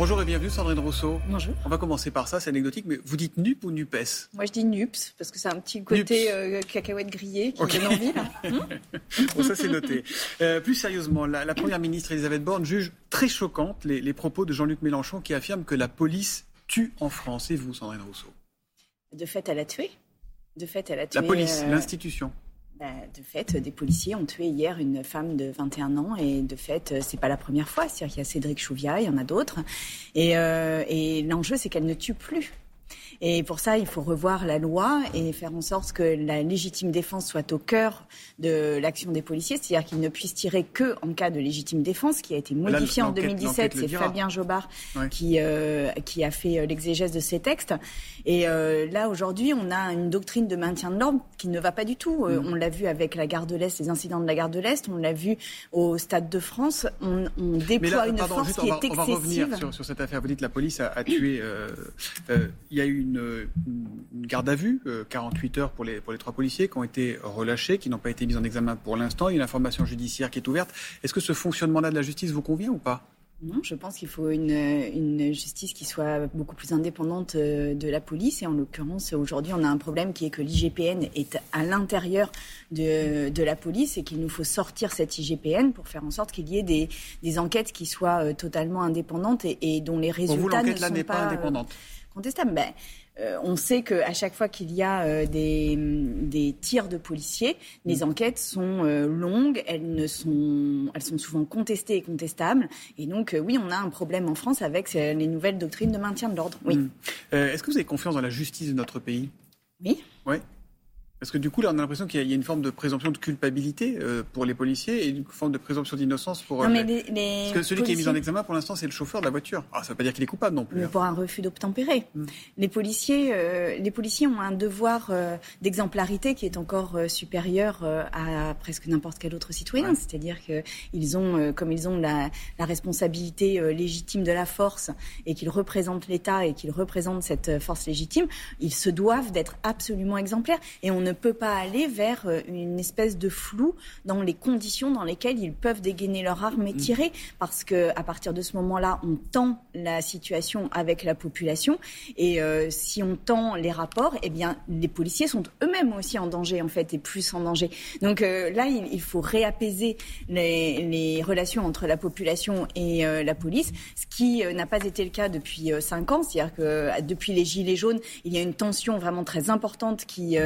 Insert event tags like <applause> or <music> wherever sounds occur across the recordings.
Bonjour et bienvenue Sandrine Rousseau. Bonjour. On va commencer par ça, c'est anecdotique, mais vous dites NUP ou NUPES Moi je dis NUPS parce que c'est un petit côté euh, cacahuète grillée qui donne envie. <laughs> bon, ça c'est noté. Euh, plus sérieusement, la, Première ministre Elisabeth Borne juge très choquante les, les propos de Jean-Luc Mélenchon qui affirme que la police tue en France. Et vous, Sandrine Rousseau De fait, elle a tué. De fait, elle a tué. La police, euh, l'institution. Bah, de fait, des policiers ont tué hier une femme de 21 ans et de fait, euh, c'est pas la première fois. C'est-à-dire qu'il y a Cédric Chouviat, il y en a d'autres. Et, euh, et l'enjeu, c'est qu'elle ne tue plus. Et pour ça, il faut revoir la loi et faire en sorte que la légitime défense soit au cœur de l'action des policiers, c'est-à-dire qu'ils ne puissent tirer que en cas de légitime défense, qui a été modifié en 2017. C'est Fabien Jobard qui, euh, qui a fait euh, l'exégèse de ces textes. Et euh, là, aujourd'hui, on a une doctrine de maintien de l'ordre qui ne va pas du tout. Euh, mm. On l'a vu avec la gare de l'Est, les incidents de la gare de l'Est. On l'a vu au Stade de France. On, on déploie une force qui est excessive. On va revenir sur, sur, cette affaire. Vous dites que la police a, a tué. il y a eu une une, garde à vue, 48 euh, heures pour les, pour les trois policiers qui ont été relâchés, qui n'ont pas été mis en examen pour l'instant. Il y a une information judiciaire qui est ouverte. Est-ce que ce fonctionnement-là de la justice vous convient ou pas? Non, je pense qu'il faut une, une, justice qui soit beaucoup plus indépendante euh, de la police. Et en l'occurrence, aujourd'hui, on a un problème qui est que l'IGPN est à l'intérieur de, de, la police et qu'il nous faut sortir cette IGPN pour faire en sorte qu'il y ait des, des, enquêtes qui soient euh, totalement indépendantes et, et dont les résultats ne sont pas, pas indépendante. Contestables. Ben, euh, on sait qu'à chaque fois qu'il y a euh, des, tirs de policiers, les mm. enquêtes sont euh, longues, elles, ne sont, elles sont souvent contestées et contestables. Et donc, oui, on a un problème en France avec les nouvelles doctrines de maintien de l'ordre. Oui. Mm. Est-ce que vous avez confiance dans la justice de notre pays? Oui. Oui. Parce que du coup, là, on a l'impression qu'il y a une forme de présomption de culpabilité euh, pour les policiers et une forme de présomption d'innocence pour. Non, euh, mais les, Parce que celui qui est mis en examen pour l'instant, c'est le chauffeur de la voiture. Alors, ça ne veut pas dire qu'il est coupable non plus. Mais hein. pour un refus d'obtempérer. Hmm. Les policiers, euh, les policiers ont un devoir d'exemplarité qui est encore supérieur à presque n'importe quel autre citoyen. C'est-à-dire qu'ils ont, comme ils ont la, la responsabilité légitime de la force et qu'ils représentent l'État et qu'ils représentent cette force légitime, ils se doivent d'être absolument exemplaires. Et on ne peut pas aller vers euh, une espèce de flou dans les conditions dans lesquelles ils peuvent dégainer leur arme et mm. tirer, parce que à partir de ce moment-là, on tend la situation avec la population, et euh, si on tend les rapports, eh bien, les policiers sont eux-mêmes aussi en danger en fait, et plus en danger. Donc euh, là, il, faut réapaiser les, les, relations entre la population et la police, ce qui n'a pas été le cas depuis cinq ans, c'est-à-dire que depuis les gilets jaunes, il y a une tension vraiment très importante qui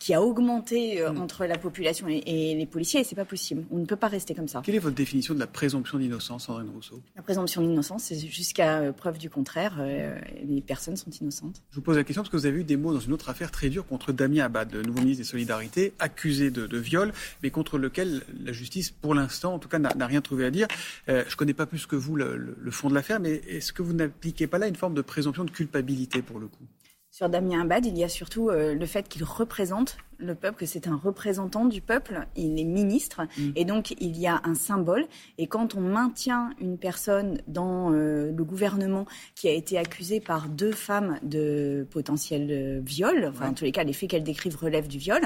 qui a augmenté euh, mm. entre la population et, les policiers, et c'est pas possible. On ne peut pas rester comme ça. Quelle est votre définition de la présomption d'innocence, Sandrine Rousseau? La présomption d'innocence, c'est jusqu'à euh, preuve du contraire, euh, les personnes sont innocentes. Je vous pose la question parce que vous avez eu des mots dans une autre affaire très dure contre Damien Abad, le nouveau ministre des Solidarités, accusé de, viol, mais contre lequel la justice, pour l'instant, en tout cas, n'a rien trouvé à dire. je ne connais pas plus que vous le, le fond de l'affaire, mais est-ce que vous n'appliquez pas là une forme de présomption de culpabilité pour le coup? Sur Damien Abad, il y a surtout euh, le fait qu'il représente le peuple, que c'est un représentant du peuple, il est ministre, mm. et donc il y a un symbole. Et quand on maintient une personne dans euh, le gouvernement qui a été accusée par deux femmes de potentiel euh, viol, enfin en tous les cas les faits qu'elles décrivent relèvent du viol,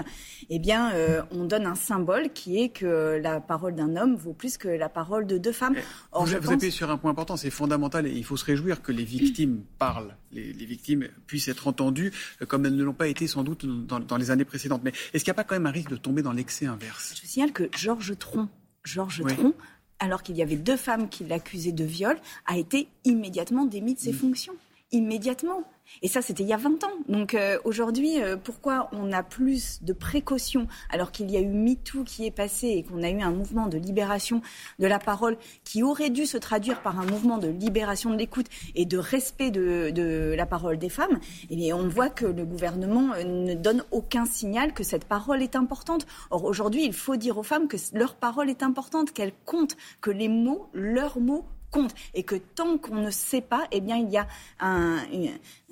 eh bien on donne un symbole qui est que la parole d'un homme vaut plus que la parole de deux femmes. Or, vous, vous sur un point important, c'est fondamental et il faut se réjouir que les victimes parlent, les, les victimes puissent être entendues euh, comme elles ne l'ont pas été sans doute dans, les années précédentes. Mais est-ce qu'il n'y a pas quand même un risque de tomber dans l'excès inverse? Je signale que Georges Tron, Georges Tron, alors qu'il y avait deux femmes qui l'accusaient de viol, a été immédiatement démis de ses fonctions. Immédiatement. Et ça, c'était il y a 20 ans. Donc euh, aujourd'hui, euh, pourquoi on a plus de précautions alors qu'il y a eu MeToo qui est passé et qu'on a eu un mouvement de libération de la parole qui aurait dû se traduire par un mouvement de libération de l'écoute et de respect de, la parole des femmes Et on voit que le gouvernement euh, ne donne aucun signal que cette parole est importante. Or aujourd'hui, il faut dire aux femmes que leur parole est importante, qu'elles comptent, que les mots, leurs mots et que tant qu'on ne sait pas, eh bien, il y a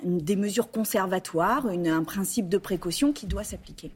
des mesures conservatoires, un principe de précaution qui doit s'appliquer.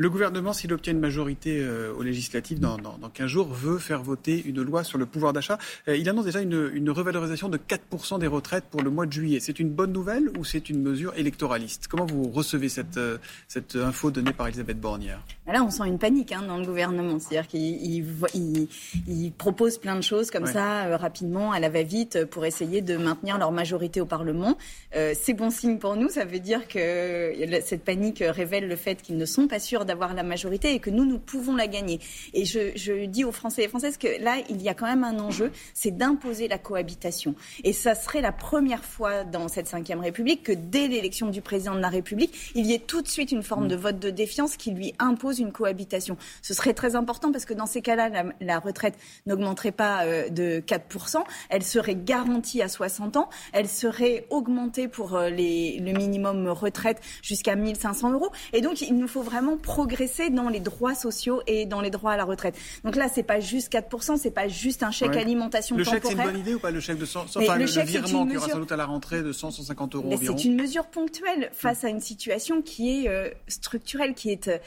Le gouvernement, s'il obtient une majorité euh, aux législatives dans, dans, 15 jours, veut faire voter une loi sur le pouvoir d'achat. Euh, il annonce déjà une, une, revalorisation de 4% des retraites pour le mois de juillet. C'est une bonne nouvelle ou c'est une mesure électoraliste? Comment vous recevez cette, euh, cette info donnée par Elisabeth Bornière? Là, on sent une panique hein, dans le gouvernement. C'est-à-dire qu'il il, il, propose plein de choses comme ça, rapidement, à la va-vite, pour essayer de maintenir leur majorité au Parlement. c'est bon signe pour nous. Ça veut dire que cette panique révèle le fait qu'ils ne sont pas sûrs d'avoir la majorité et que nous, nous pouvons la gagner. Et je, je dis aux Français et Françaises que là, il y a quand même un enjeu, c'est d'imposer la cohabitation. Et ça serait la première fois dans cette Ve République que dès l'élection du président de la République, il y ait tout de suite une forme de vote de défiance qui lui impose une cohabitation. Ce serait très important parce que dans ces cas-là, la, retraite n'augmenterait pas euh, de 4%, elle serait garantie à 60 ans, elle serait augmentée pour euh, les, le minimum retraite jusqu'à 1500 euros. Et donc, il nous faut vraiment progresser dans les droits sociaux et dans les droits à la retraite. Donc là, c'est pas juste 4%, c'est pas juste un chèque alimentation le temporaire. Le chèque, c'est une bonne idée ou pas Le chèque de 100, enfin, le, le virement qui aura sans doute à la rentrée de 100, 150 euros environ. C'est une mesure ponctuelle face à une situation qui est euh, structurelle, qui est euh,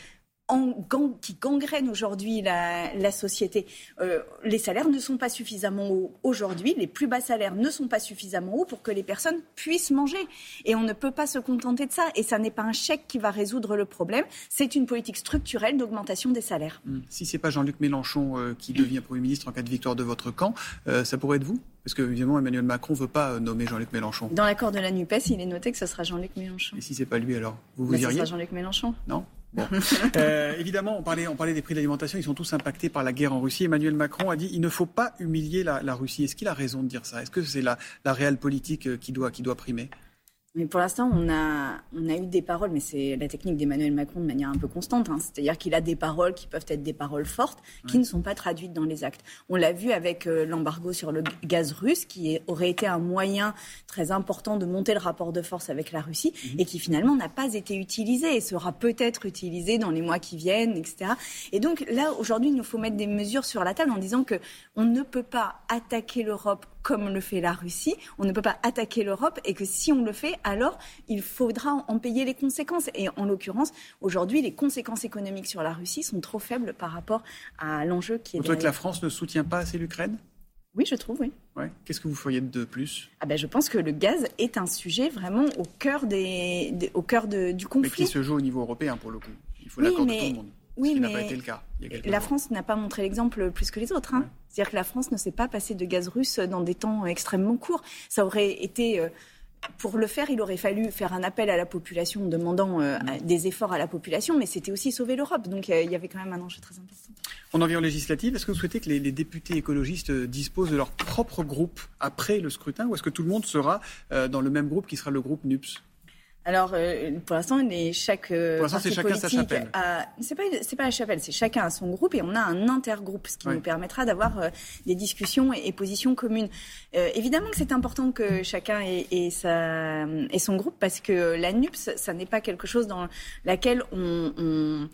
qui gangrène aujourd'hui la, société. Euh, les salaires ne sont pas suffisamment hauts aujourd'hui, les plus bas salaires ne sont pas suffisamment hauts pour que les personnes puissent manger. Et on ne peut pas se contenter de ça. Et ça n'est pas un chèque qui va résoudre le problème, c'est une politique structurelle d'augmentation des salaires. Hmm. Si ce n'est pas Jean-Luc Mélenchon euh, qui devient Premier ministre en cas de victoire de votre camp, euh, ça pourrait être vous? Parce que, évidemment, Emmanuel Macron ne veut pas nommer Jean-Luc Mélenchon. Dans l'accord de la NUPES, il est noté que ce sera Jean-Luc Mélenchon. Et si ce n'est pas lui, alors Vous vous iriez Ce sera Jean-Luc Mélenchon. Non? <laughs> euh, évidemment, on parlait, on parlait des prix de l'alimentation, ils sont tous impactés par la guerre en Russie. Emmanuel Macron a dit il ne faut pas humilier la, Russie. Est-ce qu'il a raison de dire ça? Est-ce que c'est la, la réelle politique euh, qui doit, qui doit primer? Mais pour l'instant, on a, on a eu des paroles, mais c'est la technique d'Emmanuel Macron de manière un peu constante. Hein. C'est-à-dire qu'il a des paroles qui peuvent être des paroles fortes, qui ne sont pas traduites dans les actes. On l'a vu avec euh, l'embargo sur le gaz russe, qui aurait été un moyen très important de monter le rapport de force avec la Russie, mhm. et qui finalement n'a pas été utilisé et sera peut-être utilisé dans les mois qui viennent, etc. Et donc là, aujourd'hui, il nous faut mettre des mesures sur la table en disant que on ne peut pas attaquer l'Europe comme le fait la Russie. On ne peut pas attaquer l'Europe et que si on le fait, alors il faudra en payer les conséquences. Et en l'occurrence, aujourd'hui, les conséquences économiques sur la Russie sont trop faibles par rapport à l'enjeu qui est. Vous trouvez que la France ne soutient pas assez l'Ukraine? Oui, je trouve, oui. Ouais. Qu'est-ce que vous feriez de plus? Ah ben, Je pense que le gaz est un sujet vraiment au cœur, des, au cœur de, du conflit. Mais qui se joue au niveau européen, pour le coup. Il faut l'accord de tout le monde. Oui, mais pas été le cas. la France n'a pas montré l'exemple plus que les autres. Hein. C'est-à-dire que la France ne s'est pas passée de gaz russe dans des temps extrêmement courts. Ça aurait été euh, pour le faire, il aurait fallu faire un appel à la population, demandant euh, des efforts à la population, mais c'était aussi sauver l'Europe. Donc euh, il y avait quand même un enjeu très important. On en vient aux législatives. Est-ce que vous souhaitez que les, les, députés écologistes disposent de leur propre groupe après le scrutin, ou est-ce que tout le monde sera dans le même groupe qui sera le groupe NUPS alors, euh, pour l'instant, chaque euh, pour chacun sa chapelle. C'est pas c'est pas la chapelle, c'est chacun à son groupe et on a un intergroupe, ce qui nous permettra d'avoir euh, des discussions et, positions communes. évidemment que c'est important que chacun ait, ait, sa, ait son groupe parce que la NUPS, ça n'est pas quelque chose dans laquelle on, on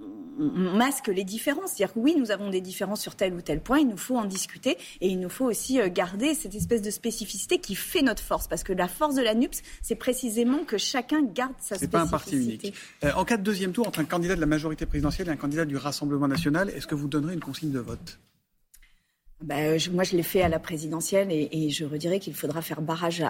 on masque les différences. C'est-à-dire que oui, nous avons des différences sur tel ou tel point, il nous faut en discuter et il nous faut aussi euh, garder cette espèce de spécificité qui fait notre force. Parce que la force de la NUPS, c'est précisément que chacun garde sa spécificité. Pas un parti unique. Euh, en cas de deuxième tour, entre un candidat de la majorité présidentielle et un candidat du Rassemblement national, est-ce que vous donnerez une consigne de vote? Ben, moi, je l'ai fait à la présidentielle et, je redirais qu'il faudra faire barrage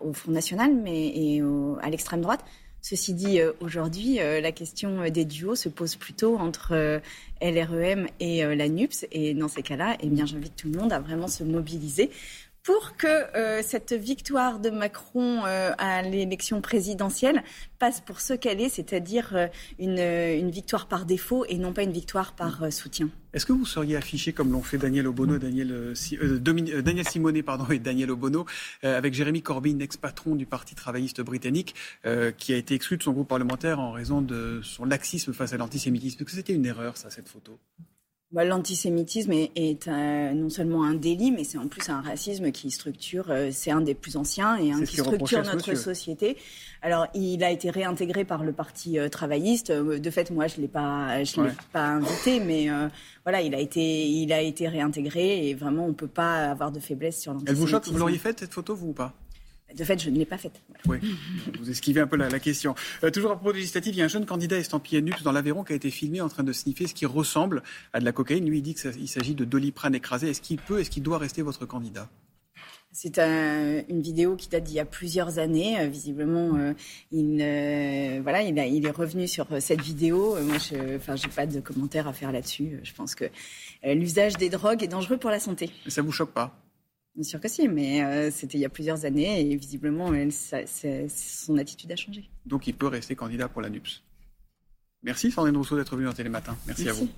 au Front National mais, et à l'extrême droite. Ceci dit, euh, aujourd'hui, euh, la question des duos se pose plutôt entre euh, LREM et la NUPS. Et dans ces cas-là, eh bien, j'invite tout le monde à vraiment se mobiliser pour que euh, cette victoire de Macron euh, à l'élection présidentielle passe pour ce qu'elle est, c'est-à-dire euh, une, victoire par défaut et non pas une victoire par soutien. Est-ce que vous seriez affiché comme l'ont fait Daniel Obono, Daniel, Daniel Simonet pardon, et Daniel Obono, avec Jérémy Corbyn, ex-patron du Parti travailliste britannique, qui a été exclu de son groupe parlementaire en raison de son laxisme face à l'antisémitisme? Est-ce que c'était une erreur, ça, cette photo? Bah, L'antisémitisme est, non seulement un délit, mais c'est en plus un racisme qui structure, euh, c'est un des plus anciens et un qui structure notre société. Alors, il a été réintégré par le parti euh, travailliste. Euh, de fait, moi, je l'ai pas, je l'ai pas invité, mais voilà, il a été, il a été réintégré et vraiment, on peut pas avoir de faiblesse sur l'antisémitisme. Elle vous choque Vous l'auriez faite cette photo, vous ou pas? De fait, je ne l'ai pas faite. Oui, vous esquivez un peu la, question. Euh, toujours à propos de législative, il y a un jeune candidat estampillé NUPS dans l'Aveyron qui a été filmé en train de sniffer ce qui ressemble à de la cocaïne. Lui, il dit qu'il s'agit de doliprane écrasé. Est-ce qu'il peut, est-ce qu'il doit rester votre candidat? C'est une vidéo qui date d'il y a plusieurs années. Euh, visiblement, euh, il, voilà, il, il, est revenu sur cette vidéo. moi, je enfin, j'ai pas de commentaires à faire là-dessus. Je pense que l'usage des drogues est dangereux pour la santé. Mais ça vous choque pas? Bien sûr que si, mais euh, c'était il y a plusieurs années et visiblement, son attitude a changé. Donc il peut rester candidat pour la NUPS. Merci Sandrine Rousseau d'être venue dans Télématin. Merci, Merci. à vous.